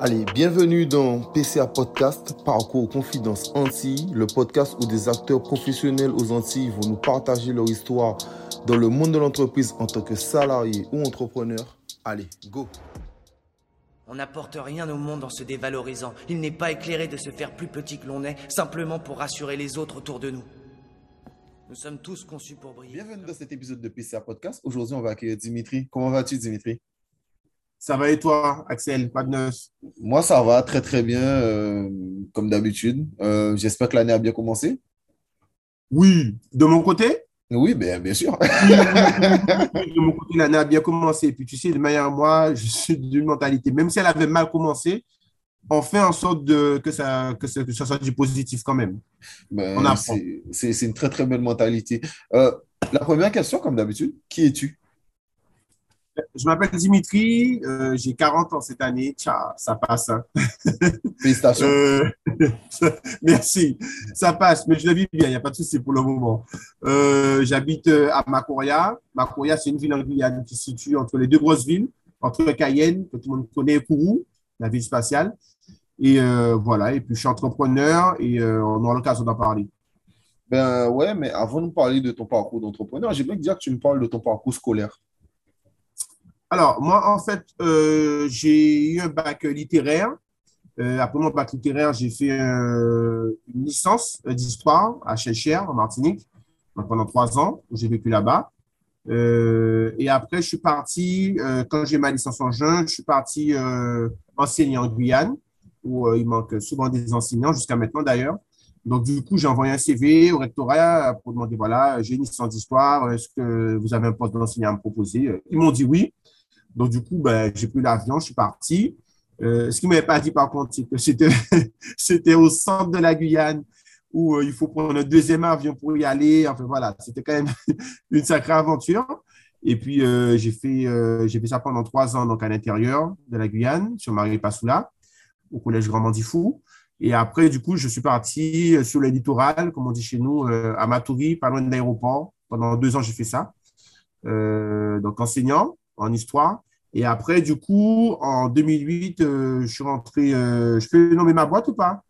Allez, bienvenue dans PCA Podcast, Parcours Confidence Antilles, le podcast où des acteurs professionnels aux Antilles vont nous partager leur histoire dans le monde de l'entreprise en tant que salarié ou entrepreneur. Allez, go On n'apporte rien au monde en se dévalorisant. Il n'est pas éclairé de se faire plus petit que l'on est, simplement pour rassurer les autres autour de nous. Nous sommes tous conçus pour briller. Bienvenue dans cet épisode de PCA Podcast. Aujourd'hui, on va accueillir Dimitri. Comment vas-tu, Dimitri? Ça va et toi, Axel Pas de neuf Moi, ça va très, très bien, euh, comme d'habitude. Euh, j'espère que l'année a bien commencé. Oui, de mon côté? Oui, bien, bien sûr. de mon côté, l'année a bien commencé. Et puis, tu sais, de manière, moi, je suis d'une mentalité, même si elle avait mal commencé, on fait en sorte de, que, ça, que, ça, soit du positif quand même. Ben, c'est une très, très belle mentalité. Euh, la première question, comme d'habitude, qui es-tu? Je m'appelle Dimitri, euh, j'ai 40 ans cette année. Tcha, ça passe. Hein. Félicitations. Euh, merci. Ça passe, mais je le vis bien, il n'y a pas de souci pour le moment. Euh, j'habite à Macoria. Macoria, c'est une ville en Guyane qui se situe entre les deux grosses villes, entre Cayenne, que tout le monde connaît, et Kourou, la ville spatiale. Et voilà, et puis je suis entrepreneur et on aura l'occasion d'en parler. Ben ouais, mais avant de parler de ton parcours d'entrepreneur, j'aimerais dire que tu me parles de ton parcours scolaire. Alors, moi, en fait, euh, j'ai eu un bac littéraire. Euh, après mon bac littéraire, j'ai fait une licence d'histoire à Chelcher, en Martinique, pendant trois ans, où j'ai vécu là-bas. Euh, et après, je suis parti, quand j'ai ma licence en juin, je suis parti enseigner en Guyane, où il manque souvent des enseignants, jusqu'à maintenant d'ailleurs. Donc, du coup, j'ai envoyé un CV au rectorat pour demander, voilà, j'ai une licence d'histoire, est-ce que vous avez un poste d'enseignant à me proposer? Ils m'ont dit oui. Donc, du coup, ben, j'ai pris l'avion, je suis parti. Euh, ce qu'ils ne m'avaient pas dit, par contre, c'est que c'était au centre de la Guyane où euh, il faut prendre un deuxième avion pour y aller. Enfin, voilà, c'était quand même une sacrée aventure. Et puis, euh, j'ai fait, fait ça pendant trois ans donc à l'intérieur de la Guyane, sur Marie Passoula, au collège Grand Mandifou. Et après, du coup, je suis parti sur le littoral, comme on dit chez nous, à Matoury, pas loin de l'aéroport. Pendant deux ans, j'ai fait ça. donc, enseignant en histoire. Et après, du coup, en 2008, euh, je suis rentré. Euh, je peux nommer ma boîte ou pas?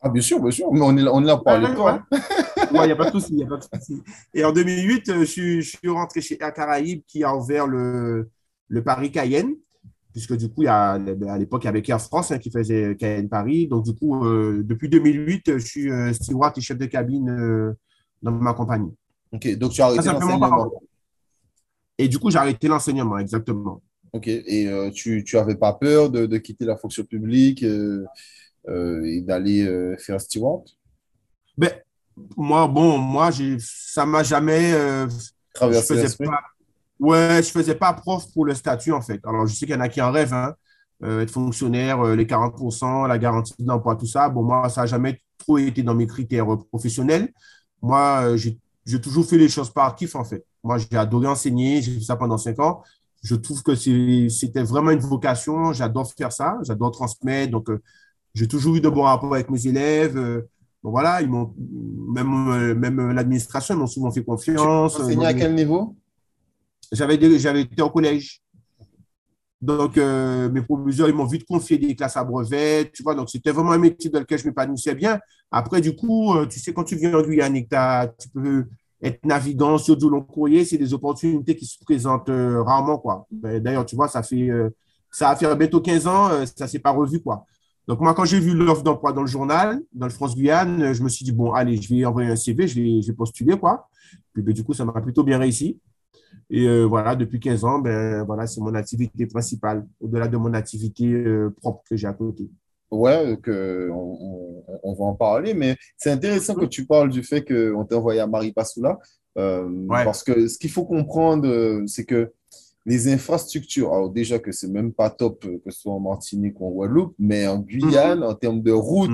Ah, bien sûr, bien sûr. Mais on est, on est là pour de toi. Il n'y a pas de souci. a pas de souci. Et en 2008, euh, je, suis, je suis rentré chez Air Caraïbes qui a ouvert le, le Paris-Cayenne. Puisque du coup, il y a, à l'époque, il y avait Air France hein, qui faisait Cayenne-Paris. Donc, du coup, depuis 2008, je suis steward et chef de cabine dans ma compagnie. Ok, donc tu as arrêté l'enseignement. Et du coup, j'ai arrêté l'enseignement, exactement. Ok, et euh, tu n'avais pas peur de, de, quitter la fonction publique euh, euh, et d'aller faire steward? Ben, Moi, bon, moi, ça m'a jamais. Traversé je faisais pas, Ouais, je faisais pas prof pour le statut, en fait. Alors, je sais qu'il y en a qui en rêvent, hein, être fonctionnaire, les 40%, la garantie d'emploi, tout ça. Bon, moi, ça n'a jamais trop été dans mes critères professionnels. Moi, j'ai toujours fait les choses par kiff, en fait. Moi, j'ai adoré enseigner, j'ai fait ça pendant cinq ans je trouve que c'était vraiment une vocation. J'adore faire ça, j'adore transmettre. Donc, euh, j'ai toujours eu de bons rapports avec mes élèves. Euh, voilà, ils m'ont même, euh, même l'administration, ils m'ont souvent fait confiance. Tu enseigné à quel niveau? J'avais j'avais été au collège. Donc, mes proviseurs, ils m'ont vite confié des classes à brevet, tu vois. Donc, c'était vraiment un métier dans lequel je m'épanouissais bien. Après, du coup, tu sais, quand tu viens en Guyane tu peux être navigant sur du long courrier, c'est des opportunités qui se présentent euh, rarement. quoi. Ben, d'ailleurs, tu vois, ça fait euh, ça a fait bientôt 15 ans, euh, ça s'est pas revu. quoi. Donc, moi, quand j'ai vu l'offre d'emploi dans le journal, dans le France Guyane, je me suis dit, bon, allez, je vais envoyer un CV, je vais, je vais postuler. Quoi. Puis, ben, du coup, ça m'a plutôt bien réussi. Et voilà, depuis 15 ans, ben, voilà, c'est mon activité principale, au-delà de mon activité propre que j'ai à côté. Ouais, que on, va en parler, mais c'est intéressant que tu parles du fait qu'on t'a envoyé à Marie Passoula. Euh, parce que ce qu'il faut comprendre, c'est que les infrastructures, alors déjà que c'est même pas top, que ce soit en Martinique ou en Guadeloupe, mais en Guyane, en termes de route,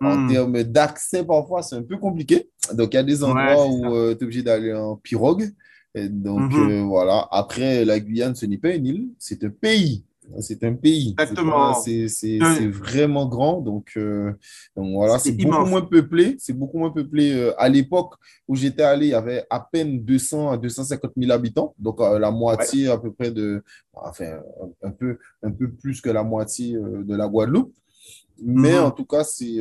en mm. termes d'accès, parfois, c'est un peu compliqué. Donc, il y a des endroits où euh, tu es obligé d'aller en pirogue. Et donc, mm-hmm. euh, voilà. Après, la Guyane, ce n'est pas une île, c'est un pays. C'est un pays. Exactement. C'est vraiment grand. Donc, euh, donc voilà, c'est beaucoup moins peuplé. C'est beaucoup moins peuplé. Euh, à l'époque où j'étais allé, il y avait à peine 200 à 250 000 habitants. Donc, euh, la moitié à peu près de. Enfin, un, peu, un peu plus que la moitié de la Guadeloupe. Mais mhm. en tout cas, c'est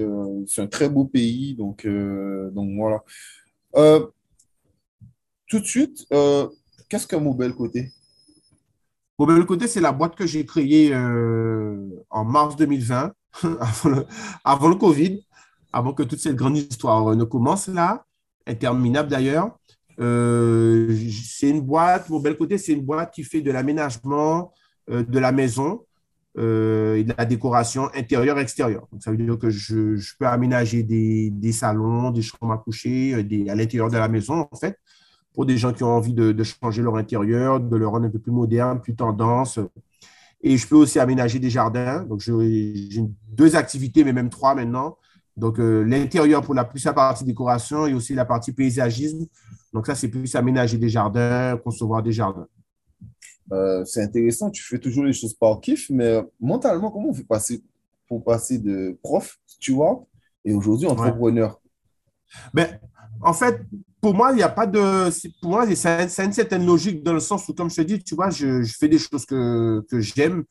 un très beau pays. Donc, donc voilà. Tout de suite, qu'est-ce qu'un Mobile Côté? Bon, ben, le côté, c'est la boîte que j'ai créée euh, en mars 2020, avant, le, Covid, avant que toute cette grande histoire ne commence là, interminable d'ailleurs. Euh, c'est une boîte, mon bel côté, c'est une boîte qui fait de l'aménagement euh, de la maison et de la décoration intérieure-extérieure. Ça veut dire que je, peux aménager des, des, salons, des chambres à coucher à l'intérieur de la maison, en fait pour des gens qui ont envie de, changer leur intérieur, de le rendre un peu plus moderne, plus tendance. Et je peux aussi aménager des jardins. Donc, j'ai deux activités, mais même trois maintenant. Donc, euh, l'intérieur pour la plus la partie décoration et aussi la partie paysagisme. Donc, ça, c'est plus aménager des jardins, concevoir des jardins. Euh, c'est intéressant, tu fais toujours les choses par kiff, mais mentalement, comment on fait passer pour passer de prof, tu vois, et aujourd'hui entrepreneur? Ben, En fait, pour moi, il n'y a pas de. Pour moi, c'est une certaine logique dans le sens où, comme je te dis, tu vois, je, fais des choses que, j'aime.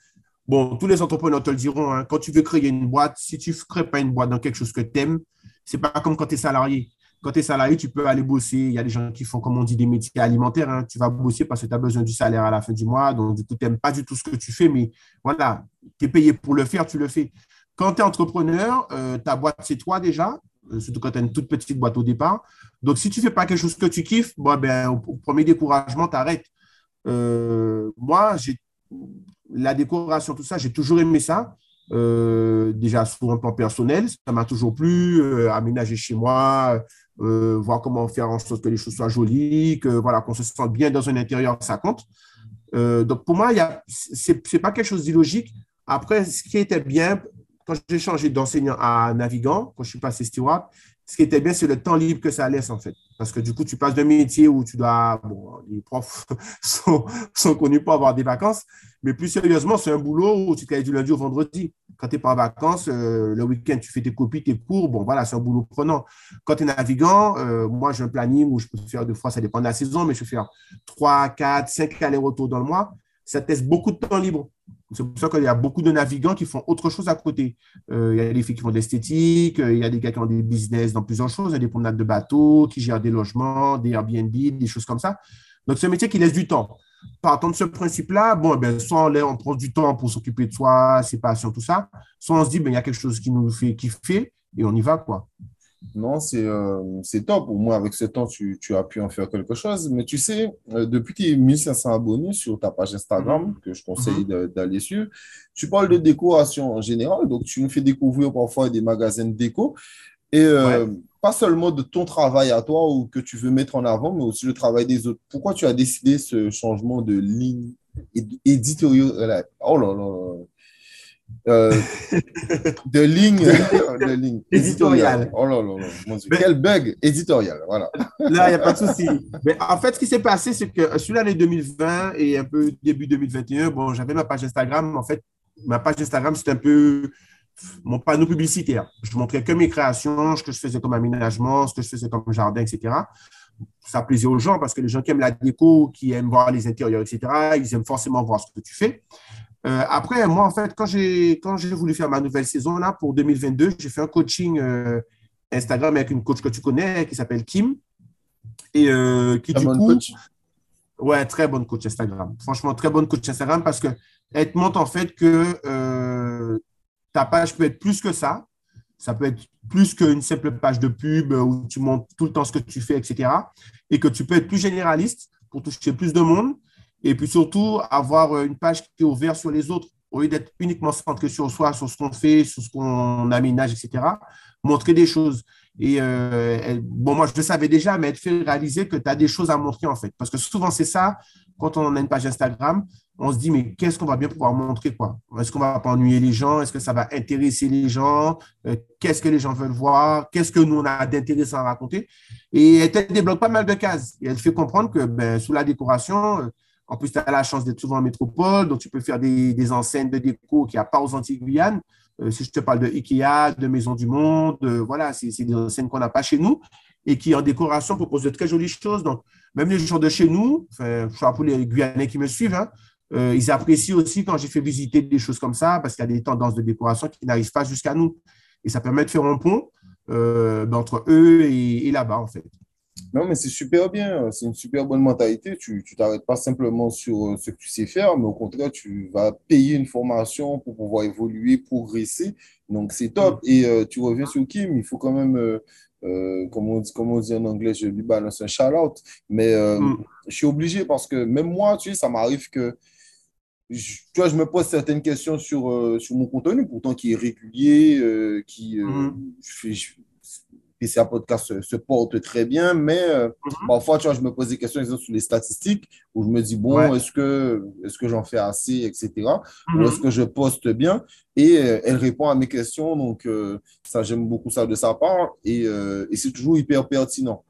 Bon, tous les entrepreneurs te le diront. Hein. quand tu veux créer une boîte, si tu ne crées pas une boîte dans quelque chose que tu aimes, ce n'est pas comme quand tu es salarié. Quand tu es salarié, tu peux aller bosser. Il y a des gens qui font, comme on dit, des métiers alimentaires. Hein. Tu vas bosser parce que tu as besoin du salaire à la fin du mois. Donc, du coup, tu n'aimes pas du tout ce que tu fais, mais voilà, tu es payé pour le faire, tu le fais. Quand tu es entrepreneur, euh, ta boîte, c'est toi déjà. Euh, surtout quand tu as une toute petite boîte au départ. Donc, si tu ne fais pas quelque chose que tu kiffes, bon, ben, au, premier découragement, tu arrêtes. Euh, moi, la décoration, tout ça, j'ai toujours aimé ça. Euh, déjà sur un plan personnel, ça m'a toujours plu, aménager chez moi, voir comment faire en sorte que les choses soient jolies, que voilà, qu'on se sente bien dans un intérieur, ça compte. donc pour moi, ce n'est pas quelque chose d'illogique. Après, ce qui était bien, quand j'ai changé d'enseignant à navigant, quand je suis passé steward, ce qui était bien, c'est le temps libre que ça laisse, en fait. Parce que du coup, tu passes d'un métier où tu dois. Bon, les profs sont, sont connus pour avoir des vacances, mais plus sérieusement, c'est un boulot où tu travailles du lundi au vendredi. Quand tu n'es pas en vacances, euh, le week-end, tu fais tes copies, tes cours. Bon, voilà, c'est un boulot prenant. Quand tu es navigant, euh, moi, j'ai un planning où je peux faire deux fois, ça dépend de la saison, mais je peux faire trois, quatre, cinq allers-retours dans le mois. Ça te laisse beaucoup de temps libre. C'est pour ça qu'il y a beaucoup de navigants qui font autre chose à côté. Euh, il y a des filles qui font de l'esthétique, euh, il y a des gars qui ont des business dans plusieurs choses, il y a des promenades de bateaux, qui gèrent des logements, des Airbnb, des choses comme ça. Donc, c'est un métier qui laisse du temps. Partant de ce principe-là, bon, eh ben, soit on, prend du temps pour s'occuper de soi, ses passions, tout ça, soit on se dit, ben, il y a quelque chose qui nous fait kiffer et on y va, quoi. Non, euh, c'est top. Au moins, avec ce temps, tu, as pu en faire quelque chose. Mais tu sais, euh, depuis tes 1500 abonnés sur ta page Instagram, mhm. que je conseille mhm. d'aller sur, tu parles de décoration en général. Donc, tu nous fais découvrir parfois des magasins de déco. Et euh, pas seulement de ton travail à toi ou que tu veux mettre en avant, mais aussi le travail des autres. Pourquoi tu as décidé ce changement de ligne éditoriale Oh là là euh, de ligne, de ligne éditoriale. Oh là là, là. quel bug éditorial, voilà. Là, il n'y a pas de souci. Mais en fait, ce qui s'est passé, c'est que sur l'année 2020 et un peu début 2021, bon, j'avais ma page Instagram. En fait, ma page Instagram, c'était un peu mon panneau publicitaire. Je montrais que mes créations, ce que je faisais comme aménagement, ce que je faisais comme jardin, etc. Ça plaisait aux gens parce que les gens qui aiment la déco, qui aiment voir les intérieurs, etc., ils aiment forcément voir ce que tu fais. Euh, après, moi, en fait, quand j'ai, quand j'ai voulu faire ma nouvelle saison, là, pour 2022, j'ai fait un coaching euh, Instagram avec une coach que tu connais qui s'appelle Kim. Et euh, qui, du coup. Coach. Ouais, très bonne coach Instagram. Franchement, très bonne coach Instagram parce qu'elle te montre en fait que ta page peut être plus que ça. Ça peut être plus qu'une simple page de pub où tu montres tout le temps ce que tu fais, etc. Et que tu peux être plus généraliste pour toucher plus de monde et puis surtout, avoir euh, une page qui est ouverte sur les autres, au lieu d'être uniquement centré sur soi, sur ce qu'on fait, sur ce qu'on aménage, etc. Montrer des choses. Et euh, bon, moi, je le savais déjà, mais elle te fait réaliser que tu as des choses à montrer, en fait. Parce que souvent, c'est ça, quand on a une page Instagram, on se dit, mais qu'est-ce qu'on va bien pouvoir montrer, quoi? Est-ce qu'on va pas ennuyer les gens? Est-ce que ça va intéresser les gens? Euh, Qu'est-ce que les gens veulent voir? Qu'est-ce que nous, on a d'intéressant à raconter? Et elle te débloque pas mal de cases. Et elle te fait comprendre que ben, sous la décoration, En plus, tu as la chance d'être souvent en métropole, donc tu peux faire des, des enseignes de déco qui n'y a pas aux Antilles-Guyane. Euh, si je te parle de Ikea, de Maison du Monde, voilà, c'est des enseignes qu'on n'a pas chez nous et qui, en décoration, proposent de très jolies choses. Donc, même les gens de chez nous, enfin, je pour les Guyanais qui me suivent, hein, euh, ils apprécient aussi quand j'ai fait visiter des choses comme ça parce qu'il y a des tendances de décoration qui n'arrivent pas jusqu'à nous. Et ça permet de faire un pont euh, entre eux et, là-bas, en fait. Non, mais c'est super bien. C'est une super bonne mentalité. Tu ne t'arrêtes pas simplement sur euh, ce que tu sais faire, mais au contraire, tu vas payer une formation pour pouvoir évoluer, progresser. Donc, c'est top. Mm. Et tu reviens sur Kim, il faut quand même euh, comme, on dit, comme on dit en anglais, je lui balance un shout-out. Mais euh, mm. je suis obligé parce que même moi, tu sais, ça m'arrive que je, tu vois, je me pose certaines questions sur, euh, sur mon contenu, pourtant qui est régulier, qui, mm. je, je, PCA Podcast se, porte très bien, mais euh, mhm. parfois, tu vois, je me pose des questions sur les statistiques où je me dis, bon, est-ce que, est que j'en fais assez, etc. Ou mhm. est-ce que je poste bien? Et euh, elle répond à mes questions, donc euh, ça, j'aime beaucoup ça de sa part et, et c'est toujours hyper pertinent.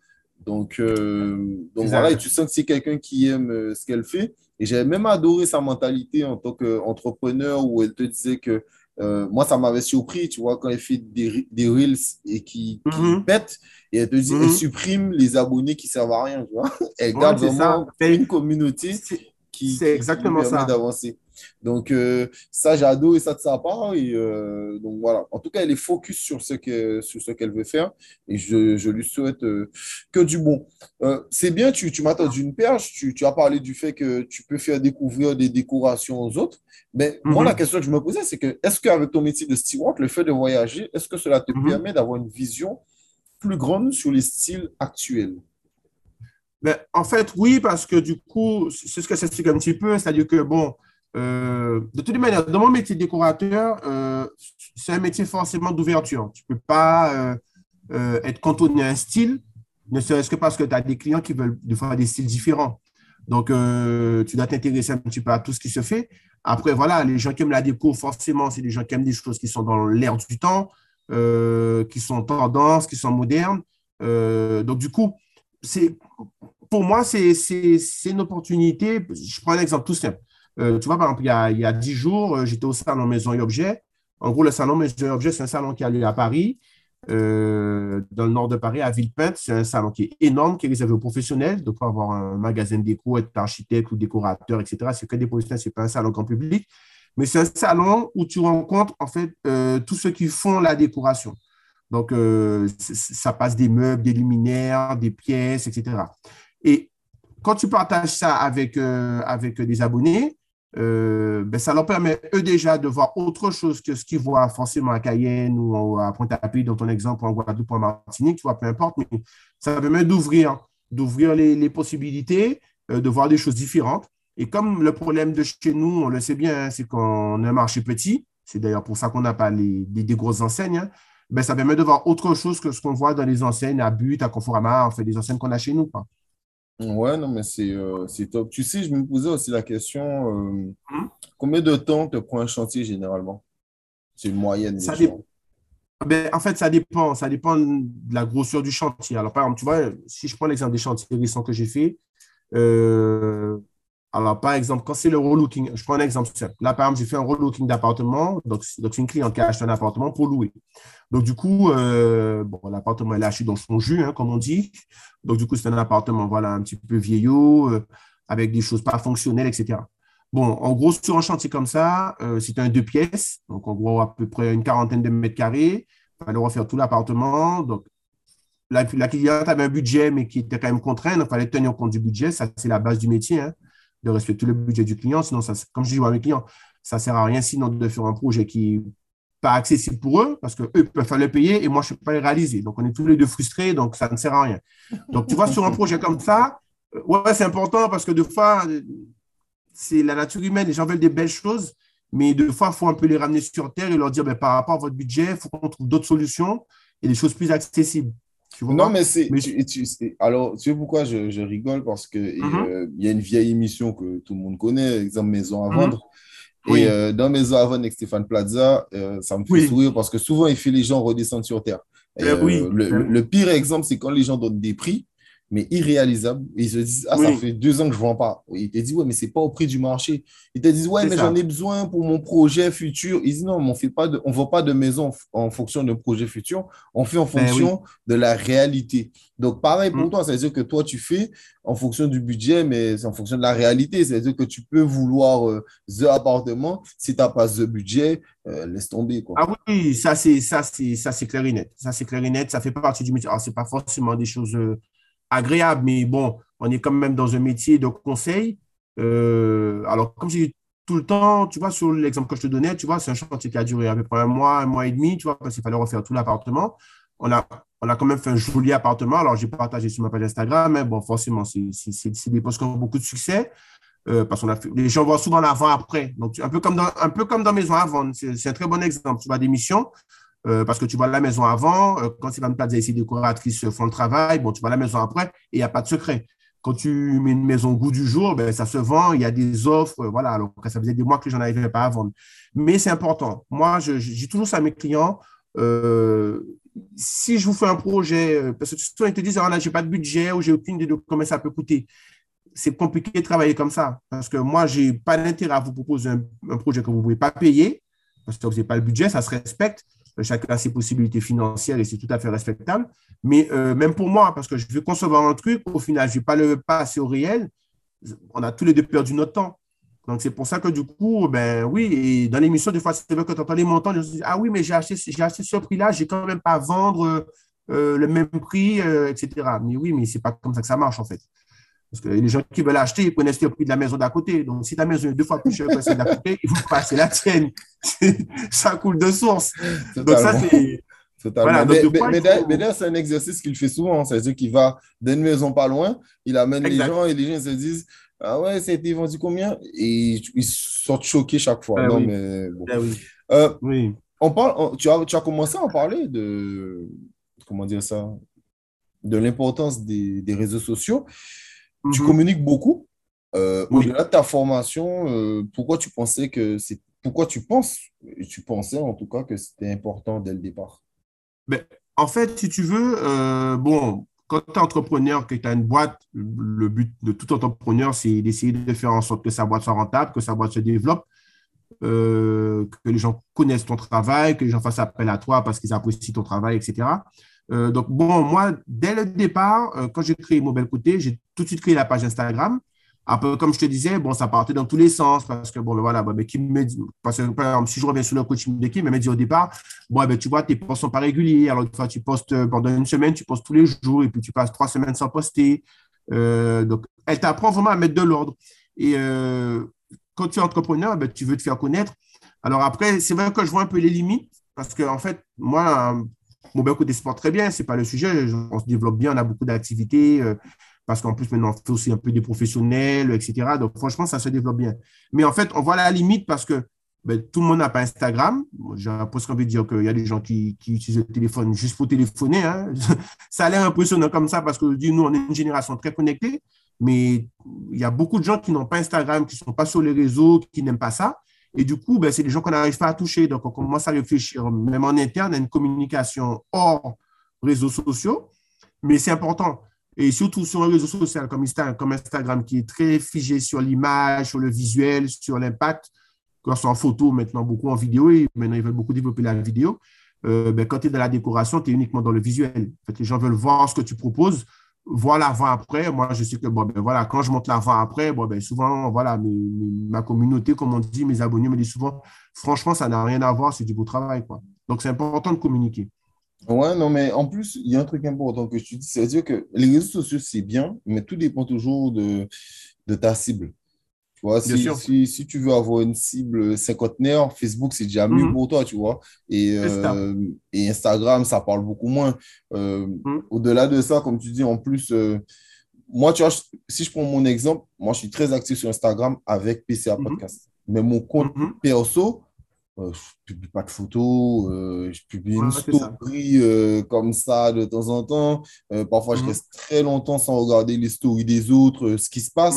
Donc, donc voilà, et tu sens que c'est quelqu'un qui aime ce qu'elle fait. Et j'avais même adoré sa mentalité en tant qu'entrepreneur où elle te disait que euh, moi, ça m'avait surpris, tu vois, quand elle fait des, des reels et qui, qui mhm. pète, et elle te dit, elle mhm. supprime les abonnés qui servent à rien, tu vois. Elle garde vraiment une communauté qui, qui, exactement permet d'avancer. Donc, euh, ça, j'ai adoré ça de sa part. Et euh, donc, voilà. En tout cas, elle est focus sur ce qu'elle veut faire. Et je, je lui souhaite euh, que du bon. c'est bien, tu, tu m'as tendu une perche. Tu, tu, as parlé du fait que tu peux faire découvrir des décorations aux autres. Mais moi, la mhm. question que je me posais, c'est que est-ce qu'avec ton métier de steward, le fait de voyager, est-ce que cela te mhm. permet d'avoir une vision plus grande sur les styles actuels? Ben, en fait, oui, parce que du coup, c'est ce que ça explique un petit peu, c'est-à-dire que, bon, euh, de toute manière, dans mon métier de décorateur, euh, c'est un métier forcément d'ouverture. Tu ne peux pas euh, être cantonné à un style, ne serait-ce que parce que tu as des clients qui veulent faire des styles différents. Donc, tu dois t'intéresser un petit peu à tout ce qui se fait. Après, voilà, les gens qui aiment la déco, forcément, c'est des gens qui aiment des choses qui sont dans l'air du temps, qui sont tendances, qui sont modernes. donc, du coup, pour moi, c'est une opportunité. Je prends un exemple tout simple. Euh, tu vois, par exemple, il y a, dix jours, euh, j'étais au salon Maison et Objets. En gros, le salon Maison et Objets, c'est un salon qui a lieu à Paris, euh, dans le nord de Paris, à Villepinte. C'est un salon qui est énorme, qui est réservé aux professionnels. Donc, pour avoir un magasin de déco, être architecte ou décorateur, etc., c'est que des professionnels, ce n'est pas un salon grand public. Mais c'est un salon où tu rencontres, en fait, tous ceux qui font la décoration. Donc, ça passe des meubles, des luminaires, des pièces, etc. Et quand tu partages ça avec, avec des abonnés, euh, ben, ça leur permet, eux, déjà, de voir autre chose que ce qu'ils voient forcément à Cayenne ou à Pointe-à-Pitre, dans ton exemple, en Guadeloupe ou en Martinique, tu vois, peu importe, mais ça permet d'ouvrir, d'ouvrir les, possibilités, euh, de voir des choses différentes. Et comme le problème de chez nous, on le sait bien, hein, c'est qu'on a un marché petit, c'est d'ailleurs pour ça qu'on n'a pas les, des, grosses enseignes, hein, ben, ça permet de voir autre chose que ce qu'on voit dans les enseignes à But, à Conforama, en fait, des enseignes qu'on a chez nous. Ouais, non, mais euh, c'est top. Tu sais, je me posais aussi la question, euh, hum? combien de temps te prend un chantier généralement? C'est une moyenne. Ça ben, en fait, ça dépend. Ça dépend de la grosseur du chantier. Alors, par exemple, tu vois, si je prends l'exemple des chantiers récents que j'ai fait, euh, alors, par exemple, quand c'est le relooking, je prends un exemple simple. Là, par exemple, j'ai fait un relooking d'appartement. Donc, donc c'est une cliente qui a acheté un appartement pour louer. Donc, du coup, euh, bon, l'appartement est acheté dans son jus, hein, comme on dit. Donc, du coup, c'est un appartement, voilà, un petit peu vieillot, euh, avec des choses pas fonctionnelles, etc. Bon, en gros, sur un chantier comme ça, euh, c'est un deux pièces. Donc, en gros, à peu près une quarantaine de mètres carrés. Il fallait refaire tout l'appartement. Donc, la, cliente avait un budget, mais qui était quand même contraint. Il fallait tenir compte du budget. Ça, c'est la base du métier. Hein de respecter le budget du client. Sinon, ça, comme je dis à mes clients, ça ne sert à rien sinon de faire un projet qui n'est pas accessible pour eux parce qu'eux peuvent le payer et moi, je ne peux pas le réaliser. Donc, on est tous les deux frustrés, donc ça ne sert à rien. Donc, tu vois, sur un projet comme ça, euh, ouais, c'est important parce que des fois, c'est la nature humaine, les gens veulent des belles choses, mais des fois, il faut un peu les ramener sur terre et leur dire, ben, par rapport à votre budget, il faut qu'on trouve d'autres solutions et des choses plus accessibles non, mais c'est. alors, tu sais pourquoi je, je rigole? Parce qu'il mhm. euh, il y a une vieille émission que tout le monde connaît, exemple Maison à mhm. vendre. Et euh, dans Maison à vendre avec Stéphane Plaza, euh, ça me fait sourire parce que souvent, il fait les gens redescendre sur terre. Le, le, pire exemple, c'est quand les gens donnent des prix mais irréalisable. Ils se disent, ah, ça fait deux ans que je ne vends pas. Ils te disent, ouais, mais ce n'est pas au prix du marché. Ils te disent, ouais, mais j'en ai besoin pour mon projet futur. Ils disent, non, mais on ne vend pas de maison en fonction d'un projet futur, on fait en ben fonction de la réalité. Donc, pareil pour mm. toi, c'est-à-dire que toi, tu fais en fonction du budget, mais c'est en fonction de la réalité. C'est-à-dire que tu peux vouloir euh, The appartement, si tu n'as pas The budget, euh, laisse tomber. Quoi. Ah oui, ça, c'est ça, c'est clair et net. Ça, c'est clair et net. Ça fait partie du métier. Alors, ce n'est pas forcément des choses. Euh, agréable, mais bon, on est quand même dans un métier de conseil. Euh, alors, comme j'ai tout le temps, tu vois, sur l'exemple que je te donnais, tu vois, c'est un chantier qui a duré à peu près un mois, un mois et demi, tu vois, parce qu'il fallait refaire tout l'appartement. On a, on a quand même fait un joli appartement. Alors, j'ai partagé sur ma page Instagram, mais bon, forcément, c'est des posts qui ont beaucoup de succès. Euh, parce qu'on a fait, les gens voient souvent l'avant-après. Donc, un peu comme dans, un peu comme dans Maison avant. C'est un très bon exemple. Tu vois des missions, euh, parce que tu vois la maison avant, euh, quand Sylvain Plaza ici, décoratrices font le travail, bon, tu vois la maison après, et il n'y a pas de secret. Quand tu mets une maison au goût du jour, ben, ça se vend, il y a des offres, euh, voilà. Alors, ça faisait des mois que je n'en arrivais pas à vendre. Mais c'est important. Moi, je, dis toujours ça à mes clients. si je vous fais un projet, parce que souvent ils te disent, ah, là, je n'ai pas de budget ou j'ai aucune idée de combien ça peut coûter. C'est compliqué de travailler comme ça parce que moi, je n'ai pas d'intérêt à vous proposer un, un projet que vous ne pouvez pas payer parce que vous n'avez pas le budget, ça se respecte. Euh, chacun a ses possibilités financières et c'est tout à fait respectable. Mais euh, même pour moi, parce que je veux concevoir un truc, au final, je ne vais pas le passer au réel. On a tous les deux perdu notre temps. Donc, c'est pour ça que du coup, ben oui, dans l'émission, des fois, c'est vrai que tu entends les montants, je dis, ah oui, mais j'ai acheté, j'ai acheté ce prix-là, j'ai quand même pas à vendre euh, le même prix, etc. Mais oui, mais c'est pas comme ça que ça marche, en fait. Parce que les gens qui veulent acheter, ils connaissent le prix de la maison d'à côté. Donc, si ta maison est deux fois plus chère que celle d'à côté, il faut passer la tienne. ça coule de source. Donc, ça, c'est. Voilà, mais, d'ailleurs, c'est un exercice qu'il fait souvent. C'est-à-dire qu'il va d'une maison pas loin, il amène les gens et les gens se disent Ah ouais, ça a été vendu combien? Et ils sortent choqués chaque fois. Ben non, mais bon. Ben oui. Euh, oui. On parle, tu, as, tu as commencé à en parler de. Comment dire ça De l'importance des, des réseaux sociaux. Tu mhm. communiques beaucoup. Euh, au-delà de ta formation, euh, pourquoi tu pensais que c'est pourquoi tu penses, tu pensais en tout cas que c'était important dès le départ? Ben, en fait, si tu veux, euh, bon, quand tu es entrepreneur, que tu as une boîte, le but de tout entrepreneur, c'est d'essayer de faire en sorte que sa boîte soit rentable, que sa boîte se développe, que les gens connaissent ton travail, que les gens fassent appel à toi parce qu'ils apprécient ton travail, etc. Euh, donc, bon, moi, dès le départ, euh, quand j'ai créé Mobile Côté, j'ai tout de suite créé la page Instagram. Peu comme je te disais, bon, ça partait dans tous les sens parce que, bon, ben voilà, ben, qui me dit, parce que, par exemple, si je reviens sur le coaching d'équipe, il m'a dit au départ, bon, ben, tu vois, tes posts sont pas réguliers. Alors, fois, tu postes euh, pendant une semaine, tu postes tous les jours et puis tu passes trois semaines sans poster. donc, elle t'apprend vraiment à mettre de l'ordre. Et quand tu es entrepreneur, ben, tu veux te faire connaître. Alors, après, c'est vrai que je vois un peu les limites parce que, en fait, moi, Bon, ben, côté sport, très bien, ce n'est pas le sujet. On se développe bien, on a beaucoup d'activités, euh, parce qu'en plus, maintenant, on fait aussi un peu des professionnels, etc. Donc, franchement, ça se développe bien. Mais en fait, on voit la limite parce que ben, tout le monde n'a pas Instagram. J'ai presque envie de dire qu'il y a des gens qui, utilisent le téléphone juste pour téléphoner. Hein. ça a l'air impressionnant comme ça parce que nous, on est une génération très connectée, mais il y a beaucoup de gens qui n'ont pas Instagram, qui ne sont pas sur les réseaux, qui n'aiment pas ça. Et du coup, ben, c'est des gens qu'on n'arrive pas à toucher. Donc, on commence à réfléchir, même en interne, à une communication hors réseaux sociaux. Mais c'est important. Et surtout sur un réseau social comme Instagram, qui est très figé sur l'image, sur le visuel, sur l'impact, que ce soit en photo, maintenant beaucoup en vidéo, et maintenant ils veulent beaucoup développer la vidéo. Euh, ben, quand tu es dans la décoration, tu es uniquement dans le visuel. En fait, les gens veulent voir ce que tu proposes voir l'avant-après. Moi, je sais que bon, ben, voilà, quand je monte l'avant-après, bon, ben, souvent, voilà, ma communauté, comme on dit, mes abonnés me disent souvent, franchement, ça n'a rien à voir, c'est du beau travail. Quoi. Donc, c'est important de communiquer. Ouais, non, mais en plus, il y a un truc important que je dis, c'est-à-dire que les réseaux sociaux, c'est bien, mais tout dépend toujours de, de ta cible si, si, tu veux avoir une cible cinquantenaire, Facebook, c'est déjà mieux mhm. pour toi, tu vois. Et, euh, et, Instagram, ça parle beaucoup moins. Euh, mhm. Au-delà de ça, comme tu dis, en plus, euh, moi, tu vois, si je prends mon exemple, moi, je suis très actif sur Instagram avec PCA mhm. Podcast. Mais mon compte perso, je ne publie pas de photos, je publie une story comme ça de temps en temps. parfois, je reste très longtemps sans regarder les stories des autres, ce qui se passe.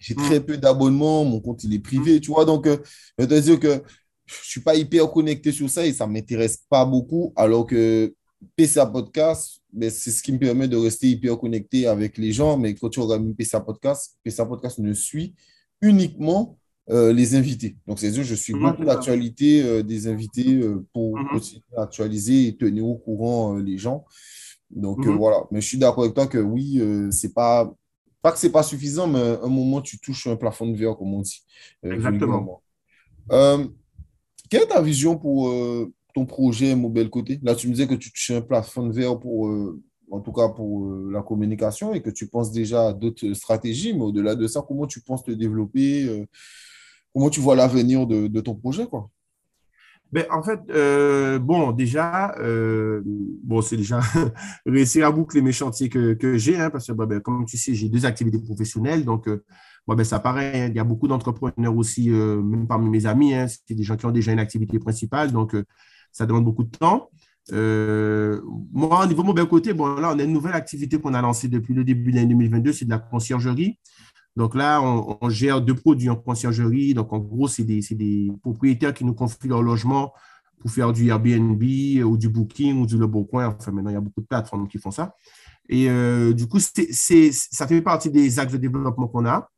J'ai mm. très peu d'abonnements, mon compte il est privé, mm. tu vois. Donc, euh, je veux dire que je ne suis pas hyper connecté sur ça et ça ne m'intéresse pas beaucoup. Alors que PCA Podcast, ben, c'est ce qui me permet de rester hyper connecté avec les gens. Mais quand tu regardes PCA Podcast, PCA Podcast ne suit uniquement euh, les invités. Donc, c'est-à-dire je suis beaucoup l'actualité euh, des invités pour mhm. continuer à actualiser et tenir au courant les gens. Donc, voilà. Mais je suis d'accord avec toi que oui, c'est pas, pas que c'est pas suffisant, mais à un moment, tu touches un plafond de verre, comme on dit. Exactement. quelle est ta vision pour ton projet Mobile Côté? Là, tu me disais que tu touches un plafond de verre pour en tout cas pour la communication, et que tu penses déjà à d'autres stratégies, mais au-delà de ça, comment tu penses te développer comment tu vois l'avenir de, ton projet quoi? Ben, en fait, euh, bon, déjà, euh, bon, c'est déjà réussir à boucler mes chantiers que, j'ai, hein, parce que, ben, comme tu sais, j'ai deux activités professionnelles, donc, euh, ben, ça paraît, hein, il y a beaucoup d'entrepreneurs aussi, même parmi mes amis, hein, c'est des gens qui ont déjà une activité principale, donc, ça demande beaucoup de temps. moi, au niveau mon côté, bon, là, on a une nouvelle activité qu'on a lancée depuis le début de l'année 2022, c'est de la conciergerie. Donc là, on, gère deux produits en conciergerie. Donc en gros, c'est des, propriétaires qui nous confient leur logement pour faire du Airbnb ou du Booking ou du Le Coin. Enfin, maintenant, il y a beaucoup de plateformes qui font ça. Et euh, du coup, ça fait partie des axes de développement qu'on a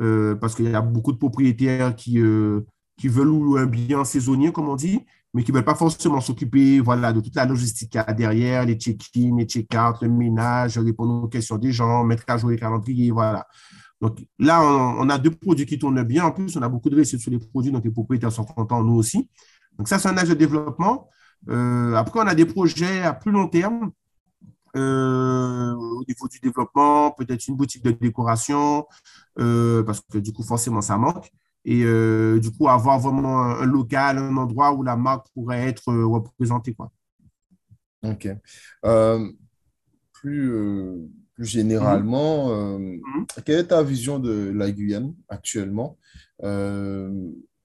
euh, parce qu'il y a beaucoup de propriétaires qui, euh, qui veulent louer un bien saisonnier, comme on dit, mais qui ne veulent pas forcément s'occuper voilà, de toute la logistique qu'il y a derrière, les check-in, les check-out, le ménage, répondre aux questions des gens, mettre à jour les calendriers, voilà. Donc là, on, a deux produits qui tournent bien. En plus, on a beaucoup de réussite sur les produits, donc les propriétaires sont contents, nous aussi. Donc ça, c'est un âge de développement. Euh, après, on a des projets à plus long terme. Euh, au niveau du développement, peut-être une boutique de décoration, euh, parce que du coup, forcément, ça manque. Et du coup, avoir vraiment un, local, un endroit où la marque pourrait être représentée. Quoi. OK. plus généralement, euh, mhm. quelle est ta vision de la Guyane actuellement euh,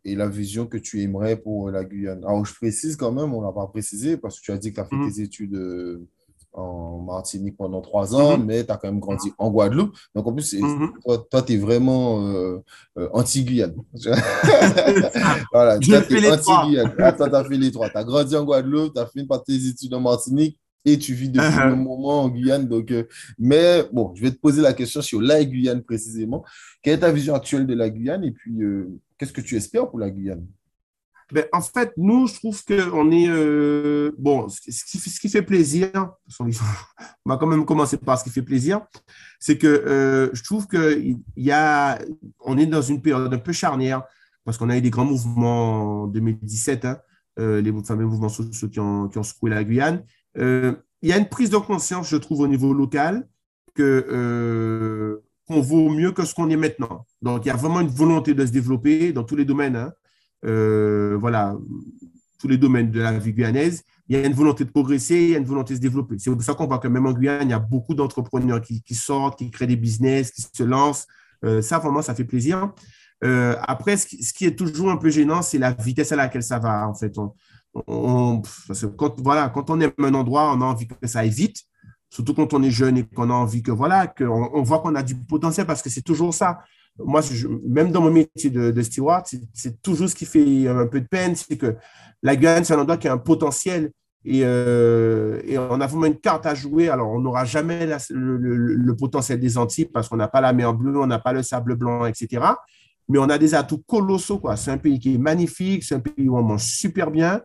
et la vision que tu aimerais pour la Guyane? Alors, je précise quand même, on n'a pas précisé parce que tu as dit que tu as fait mhm. tes études euh, en Martinique pendant trois ans, mhm. mais tu as quand même grandi en Guadeloupe. Donc, en plus, toi, tu es vraiment anti-Guyane. voilà, tu anti-Guyane. Ah, as fait les trois. Tu as grandi en Guadeloupe, tu as fait une partie des études en Martinique et tu vis depuis uh-huh. un moment en Guyane. Donc, euh, mais bon, je vais te poser la question sur la Guyane précisément. Quelle est ta vision actuelle de la Guyane? Et puis euh, qu'est-ce que tu espères pour la Guyane? Ben, en fait, nous, je trouve qu'on est. Euh, bon, ce qui, ce qui, fait plaisir, on va quand même commencer par ce qui fait plaisir, c'est que je trouve qu'il y a. On est dans une période un peu charnière parce qu'on a eu des grands mouvements en 2017, hein, les fameux mouvements sociaux qui ont, qui ont secoué la Guyane. Euh, il y a une prise de conscience, je trouve, au niveau local, que euh, qu'on vaut mieux que ce qu'on est maintenant. Donc, il y a vraiment une volonté de se développer dans tous les domaines. Hein. Euh, voilà, tous les domaines de la vie guyanaise. Il y a une volonté de progresser, il y a une volonté de se développer. C'est pour ça qu'on voit que même en Guyane, il y a beaucoup d'entrepreneurs qui, sortent, qui créent des business, qui se lancent. ça, vraiment, ça fait plaisir. après, ce qui, est toujours un peu gênant, c'est la vitesse à laquelle ça va. En fait, quand, voilà, quand on aime un endroit, on a envie que ça aille vite, surtout quand on est jeune et qu'on a envie que, voilà, qu'on on voit qu'on a du potentiel parce que c'est toujours ça. Moi, même dans mon métier de, steward, c'est toujours ce qui fait un peu de peine, c'est que la Guyane, c'est un endroit qui a un potentiel et, euh, et, on a vraiment une carte à jouer. Alors, on n'aura jamais le, le, potentiel des Antilles parce qu'on n'a pas la mer bleue, on n'a pas le sable blanc, etc. Mais on a des atouts colossaux. C'est un pays qui est magnifique, c'est un pays où on mange super bien.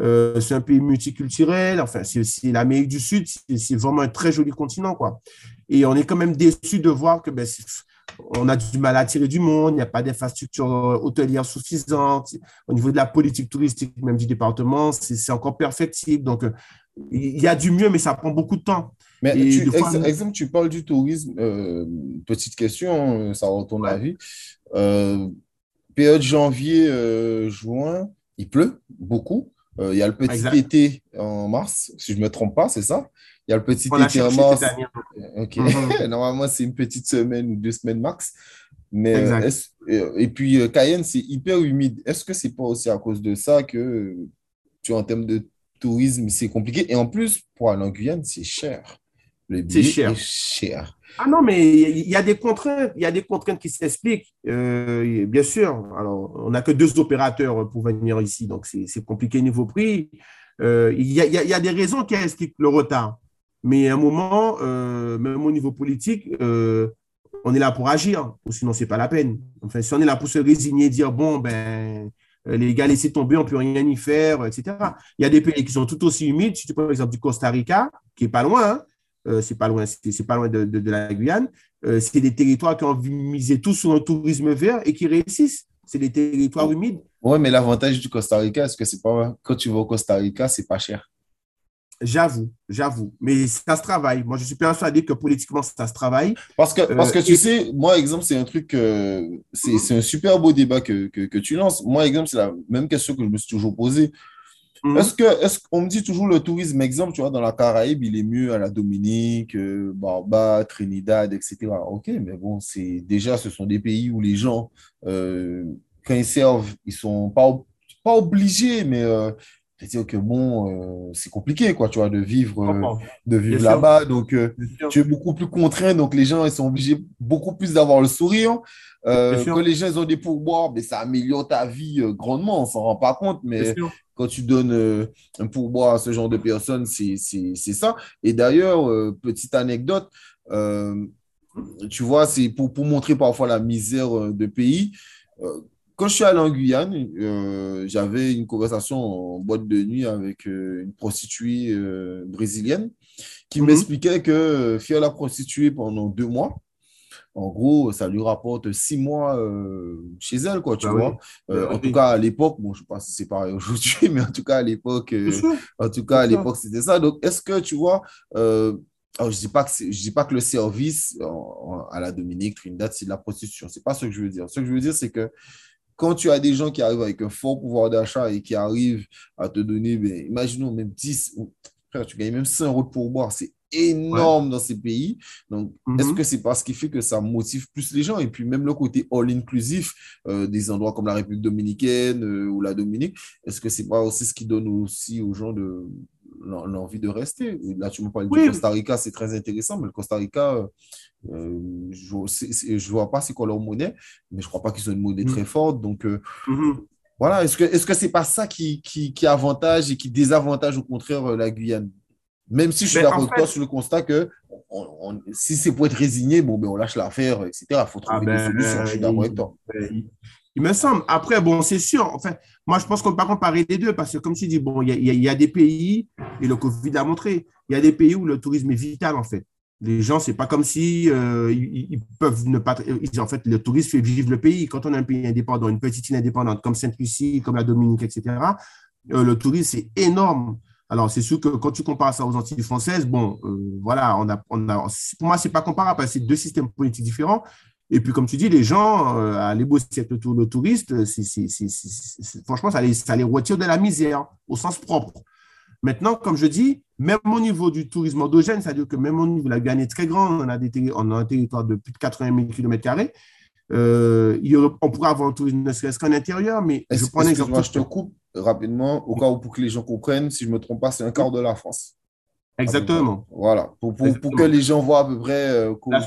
Euh, c'est un pays multiculturel. Enfin, c'est l'Amérique du Sud. C'est vraiment un très joli continent, quoi. Et on est quand même déçu de voir que ben, on a du mal à attirer du monde. Il n'y a pas d'infrastructure hôtelière suffisante. Au niveau de la politique touristique, même du département, c'est encore perfectible. Donc, euh, il y a du mieux, mais ça prend beaucoup de temps. Mais tu, exemple, tu parles du tourisme. Euh, petite question, ça retourne la vie. période janvier, juin, il pleut beaucoup. Euh, il y a le petit été en mars, si je ne me trompe pas, c'est ça? Il y a le petit été en mars. Ok. Mhm. Normalement, c'est une petite semaine ou deux semaines max. Mais euh, et puis euh, Cayenne, c'est hyper humide. Est-ce que c'est pas aussi à cause de ça que tu en termes de tourisme, c'est compliqué? Et en plus, pour aller en Guyane, c'est cher. C'est cher. cher. Ah non, mais il y a des contraintes, il y a des contraintes qui s'expliquent, euh, bien sûr. Alors, on n'a que deux opérateurs pour venir ici, donc c'est compliqué niveau prix. il y, a des raisons qui expliquent le retard. Mais à un moment, même au niveau politique, on est là pour agir, ou sinon, ce n'est pas la peine. Enfin, si on est là pour se résigner, dire, bon, ben, les gars, laissez tomber, on ne peut rien y faire, etc. Il y a des pays qui sont tout aussi humides. Si tu prends l'exemple du Costa Rica, qui n'est pas loin, hein, euh, c'est pas loin, c'est pas loin de, la Guyane. Euh, c'est des territoires qui ont misé tout sur un tourisme vert et qui réussissent. C'est des territoires humides. Oui, mais l'avantage du Costa Rica, est-ce que c'est pas quand tu vas au Costa Rica, c'est pas cher? J'avoue, j'avoue. Mais ça se travaille. Moi, je suis persuadé que politiquement, ça se travaille. Parce que, parce que euh, tu sais, moi, exemple, c'est un truc, c'est un super beau débat que, que, que, tu lances. Moi, exemple, c'est la même question que je me suis toujours posée. Mhm. Est-ce que, est-ce qu'on me dit toujours le tourisme, exemple, tu vois, dans la Caraïbe, il est mieux à la Dominique, euh, Barbados, Trinidad, etc. Ok, mais bon, c'est déjà, ce sont des pays où les gens, euh, quand ils servent, ils sont pas, pas obligés, mais euh, dire que bon, euh, c'est compliqué, quoi, tu vois, de vivre, de vivre là-bas. Donc, tu es beaucoup plus contraint. Donc, les gens, ils sont obligés beaucoup plus d'avoir le sourire. quand les gens ils ont des pourboires, mais ça améliore ta vie grandement. On s'en rend pas compte, mais quand tu donnes euh, un pourboire à ce genre de personnes, c'est ça. Et d'ailleurs, euh, petite anecdote, euh, tu vois, c'est pour, pour, montrer parfois la misère de pays. quand je suis allé en Guyane, j'avais une conversation en boîte de nuit avec une prostituée brésilienne qui mhm. m'expliquait que faire la prostituée pendant deux mois, en gros, ça lui rapporte six mois euh, chez elle, quoi, tu bah vois. Euh, bah en tout cas, à l'époque, bon, je ne sais pas si c'est pareil aujourd'hui, mais en tout cas, à l'époque, euh, en tout cas, à l'époque, c'était ça. Donc, est-ce que, tu vois, je ne dis, pas que dis pas que le service à la Dominique, Trinidad, c'est de la prostitution. Ce n'est pas ce que je veux dire. Ce que je veux dire, c'est que quand tu as des gens qui arrivent avec un fort pouvoir d'achat et qui arrivent à te donner, ben, imaginons même 10, frère, tu gagnes même 5 euros de pourboire, c'est énorme dans ces pays. Donc, est-ce mhm. que c'est pas ce qui fait que ça motive plus les gens? Et puis, même le côté all-inclusif euh, des endroits comme la République dominicaine euh, ou la Dominique, est-ce que c'est pas aussi ce qui donne aussi aux gens de l'envie de rester? Là, tu me parles du Costa Rica, c'est très intéressant, mais le Costa Rica, euh, je ne vois pas c'est quoi leur monnaie, mais je crois pas qu'ils ont une monnaie mhm. très forte. Donc, mhm. voilà, est-ce que est-ce que c'est pas ça qui, qui, qui avantage et qui désavantage au contraire la Guyane? Même si je suis d'accord avec toi sur le constat que si c'est pour être résigné, bon, ben, on lâche l'affaire, etc. Il faut trouver ah des ben, solutions. je suis d'accord avec toi. Ben, il, me semble. Après, bon, c'est sûr. Enfin, moi, je pense qu'on ne peut pas comparer les deux parce que, comme tu dis, bon, il y, a, des pays, et le Covid l'a montré, il y a des pays où le tourisme est vital, en fait. Les gens, c'est pas comme si euh, ils, peuvent ne pas. en fait, le tourisme fait vivre le pays. Quand on a un pays indépendant, une petite île indépendante comme Sainte-Lucie, comme la Dominique, etc., euh, le tourisme, c'est énorme. Alors, c'est sûr que quand tu compares ça aux Antilles françaises, bon, euh, voilà, on a, on a, pour moi, ce n'est pas comparable parce que c'est deux systèmes politiques différents. Et puis, comme tu dis, les gens, euh, aller bosser avec le, touriste, franchement, ça les, ça les retire de la misère au sens propre. Maintenant, comme je dis, même au niveau du tourisme endogène, c'est-à-dire que même au niveau de la Guyane est très grande, on a, des, on a un territoire de plus de 80 000 km, euh, on pourrait avoir un tourisme ne serait-ce qu'en intérieur, mais je prends un exemple. je te coupe rapidement, au cas où pour que les gens comprennent, si je ne me trompe pas, c'est un quart de la France. Exactement. Voilà, pour, pour, que les gens voient à peu près euh, comment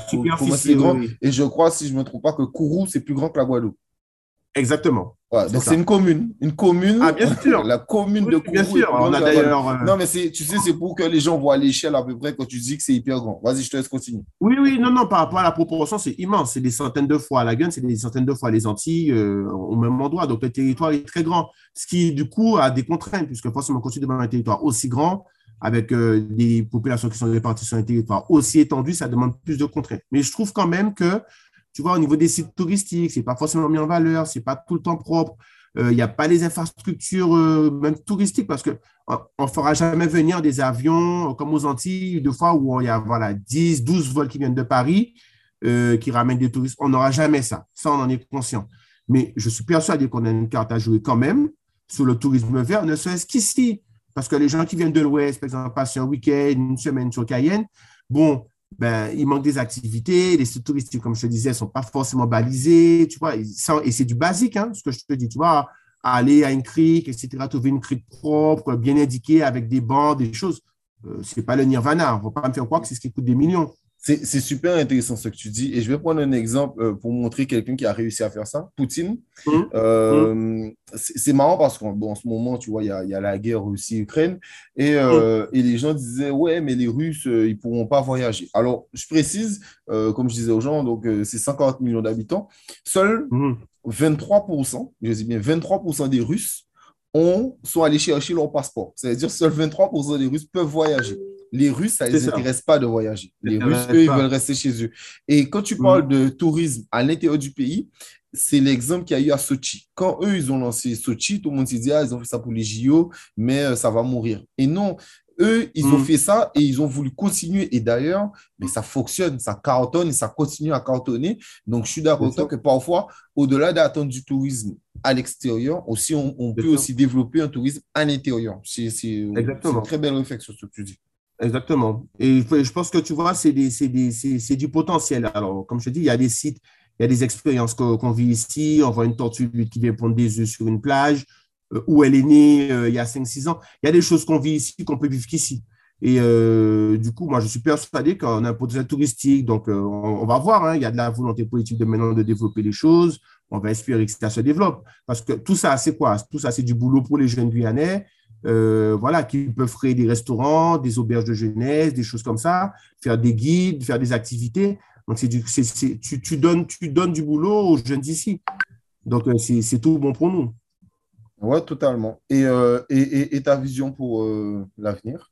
c'est grand. Et je crois, si je ne me trompe pas, que Kourou, c'est plus grand que la Guadeloupe. Exactement. donc c'est une commune. Une commune. Ah, bien sûr. la commune de Kourou. Bien sûr. On a d'ailleurs. Euh, non, mais tu sais, c'est pour que les gens voient l'échelle à peu près quand tu dis que c'est hyper grand. Vas-y, je te laisse continuer. Oui, oui, non, non, par rapport à la proportion, c'est immense. C'est des centaines de fois la Gun, c'est des centaines de fois les Antilles euh, au même endroit. Donc le territoire est très grand. Ce qui, du coup, a des contraintes, puisque forcément, quand tu demandes un territoire aussi grand, avec euh, des populations qui sont réparties sur un territoire aussi étendu, ça demande plus de contraintes. Mais je trouve quand même que tu vois, au niveau des sites touristiques, c'est pas forcément mis en valeur, c'est pas tout le temps propre. Euh, il n'y a pas les infrastructures, euh, même touristiques, parce qu'on ne fera jamais venir des avions euh, comme aux Antilles, de fois où il y a voilà, 10, 12 vols qui viennent de Paris, qui ramènent des touristes. On n'aura jamais ça. Ça, on en est conscient. Mais je suis persuadé qu'on a une carte à jouer quand même sur le tourisme vert, ne serait-ce qu'ici. Parce que les gens qui viennent de l'Ouest, par exemple, passent un week-end, une semaine sur Cayenne, bon, ben, il manque des activités, les sites touristiques, comme je te disais, ne sont pas forcément balisés, tu vois, et c'est du basique, hein, ce que je te dis, tu vois, aller à une crique, etc., trouver une crique propre, bien indiquée, avec des bancs, des choses, euh, ce n'est pas le nirvana, on ne va pas me faire croire que c'est ce qui coûte des millions. C'est super intéressant ce que tu dis. Et je vais prendre un exemple euh, pour montrer quelqu'un qui a réussi à faire ça. Poutine. Mmh. Euh, c'est marrant parce qu'en bon, ce moment, tu vois, il y a, la guerre Russie-Ukraine. Et, euh, mmh. et, les gens disaient, ouais, mais les Russes, ils ne pourront pas voyager. Alors, je précise, comme je disais aux gens, donc c'est 50 millions d'habitants. Seuls 23%, mmh. je dis bien 23% des Russes ont, sont allés chercher leur passeport. C'est-à-dire seuls 23% des Russes peuvent voyager. Les Russes, ça ne les intéresse pas de voyager. Les Russes, eux, ils veulent rester chez eux. Et quand tu parles de tourisme à l'intérieur du pays, c'est l'exemple qu'il y a eu à Sochi. Quand eux, ils ont lancé Sochi, tout le monde s'est dit, ah, ils ont fait ça pour les JO, mais euh, ça va mourir. Et non, eux, ils ont mm. fait ça et ils ont voulu continuer. Et d'ailleurs, mais ça fonctionne, ça cartonne et ça continue à cartonner. Donc, je suis d'accord que parfois, au-delà d'attendre du tourisme à l'extérieur, aussi, on, peut aussi développer un tourisme à l'intérieur. C'est une très belle réflexion, ce que tu dis. Exactement. Et je pense que tu vois, c'est du potentiel. Alors, comme je te dis, il y a des sites, il y a des expériences qu'on vit ici. On voit une tortue qui vient prendre des œufs sur une plage, euh, où elle est née euh, il y a 5-6 ans. Il y a des choses qu'on vit ici qu'on peut vivre qu'ici. Et euh, du coup, moi, je suis persuadé qu'on a un potentiel touristique. Donc, on, va voir. Hein. il y a de la volonté politique de maintenant de développer les choses. On va espérer que ça se développe. Parce que tout ça, c'est quoi? Tout ça, c'est du boulot pour les jeunes Guyanais. Euh, voilà, qui peuvent créer des restaurants, des auberges de jeunesse, des choses comme ça, faire des guides, faire des activités. Donc, c'est du, tu, tu, donnes, tu donnes du boulot aux jeunes d'ici. Donc, euh, c'est tout bon pour nous. Oui, totalement. Et, euh, et, et, ta vision pour l'avenir?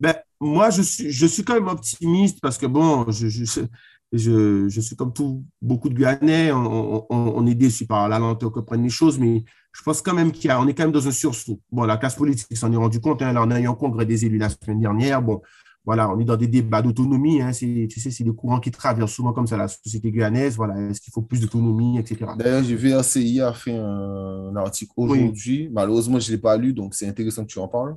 Ben, Moi, je suis, je suis quand même optimiste parce que, bon, je, je, je, je suis comme tout, beaucoup de Guyanais, on, on, on, est déçu par la lenteur que prennent les choses, mais je pense quand même qu'on est quand même dans un sursaut. Bon, la classe politique s'en est rendu compte. Hein, là, on a eu un congrès des élus la semaine dernière. Bon, voilà, on est dans des débats d'autonomie. Hein, tu sais, c'est des courants qui traversent souvent comme ça la société guyanaise. Voilà, est-ce qu'il faut plus d'autonomie, etc. D'ailleurs, j'ai vu RCI a fait un, article aujourd'hui. Malheureusement, je ne l'ai pas lu, donc c'est intéressant que tu en parles.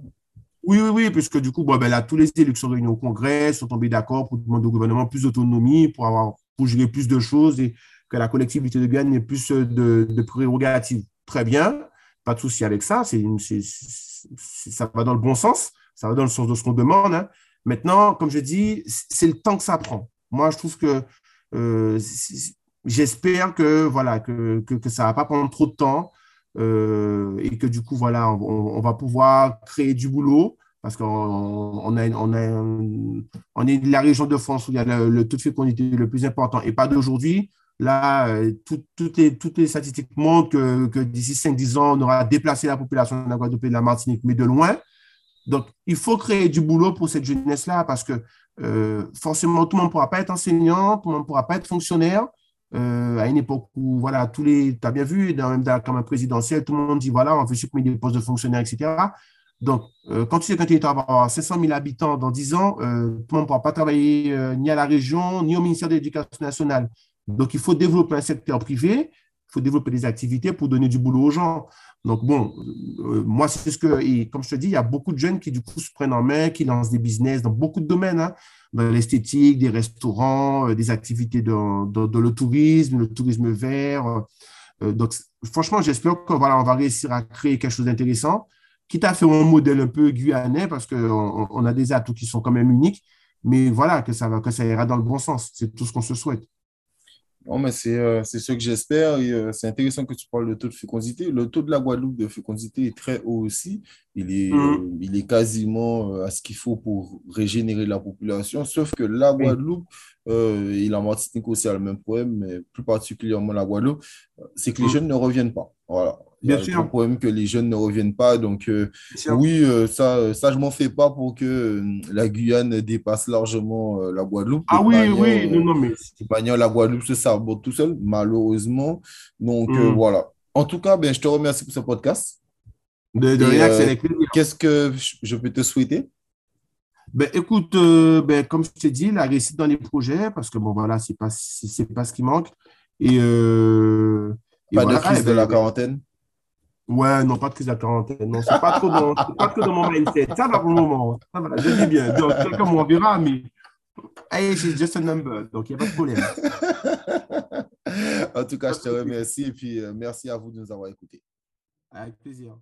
Oui, oui, oui, puisque du coup, ben là, tous les élus qui sont réunis au Congrès sont tombés d'accord pour demander au gouvernement plus d'autonomie, pour avoir plus de choses et que la collectivité de Guyane ait plus de, de prérogatives très bien, pas de souci avec ça, c'est, ça va dans le bon sens, ça va dans le sens de ce qu'on demande. Hein. Maintenant, comme je dis, c'est le temps que ça prend. Moi, je trouve que euh, j'espère que, voilà, que, que, ça ne va pas prendre trop de temps euh, et que du coup, voilà, on, va pouvoir créer du boulot parce qu'on est la région de France où il y a le, le taux de fécondité le plus important et pas d'aujourd'hui. Là, euh, les, toutes les statistiques montrent que, d'ici 5-10 ans, on aura déplacé la population de la Guadeloupe et de la Martinique, mais de loin. Donc, il faut créer du boulot pour cette jeunesse-là parce que euh, forcément, tout le monde ne pourra pas être enseignant, tout le monde ne pourra pas être fonctionnaire. Euh, à une époque où, voilà, tous les, tu as bien vu, dans, dans, comme un présidentiel, tout le monde dit, voilà, on veut supprimer des postes de fonctionnaires, etc. Donc, quand tu sais qu'un territoire va avoir 500 000 habitants dans 10 ans, tout le monde ne pourra pas travailler ni à la région, ni au ministère de l'Éducation nationale. Donc, il faut développer un secteur privé, faut développer des activités pour donner du boulot aux gens. Donc, bon, euh, moi, c'est ce que, comme je te dis, il y a beaucoup de jeunes qui, du coup, se prennent en main, qui lancent des business dans beaucoup de domaines, hein, dans l'esthétique, des restaurants, euh, des activités dans, le tourisme, le tourisme vert. Euh, donc, franchement, j'espère qu'on voilà, va réussir à créer quelque chose d'intéressant, quitte à faire un modèle un peu guyanais, parce qu'on on a des atouts qui sont quand même uniques, mais voilà, que ça, va, que ça ira dans le bon sens. C'est tout ce qu'on se souhaite. Non, mais c'est euh, ce que j'espère. Euh, c'est intéressant que tu parles de taux de fécondité. Le taux de la Guadeloupe de fécondité est très haut aussi. Il est, mmh. euh, il est quasiment à ce qu'il faut pour régénérer la population. Sauf que la Guadeloupe et la Martinique aussi a le même problème, mais plus particulièrement la Guadeloupe, c'est que les mmh. jeunes ne reviennent pas. Voilà. Il y a le problème que les jeunes ne reviennent pas. Donc, euh, oui, euh, ça, euh, ça, je m'en fais pas pour que la Guyane dépasse largement la Guadeloupe. Ah oui, oui, non, non, mais. De la Guadeloupe se saborde tout seul, malheureusement. Donc, hmm. voilà. En tout cas, ben, je te remercie pour ce podcast. De, de rien, c'est Qu'est-ce que je peux te souhaiter? Ben, écoute, ben, comme je t'ai dit, la réussite dans les projets, parce que bon, voilà, c'est pas, c'est pas ce qui manque. Et, pas de crise de la quarantaine? Ouais, non, pas de crise de la quarantaine. Non, c'est pas trop dans, pas trop dans mon mindset. Ça va pour le moment. Ça va, je dis bien. Donc, quelqu'un on verra, mais hey, c'est just a number. Donc, il n'y a pas de problème. en tout cas, je te remercie et puis euh, merci à vous de nous avoir écoutés. Avec plaisir.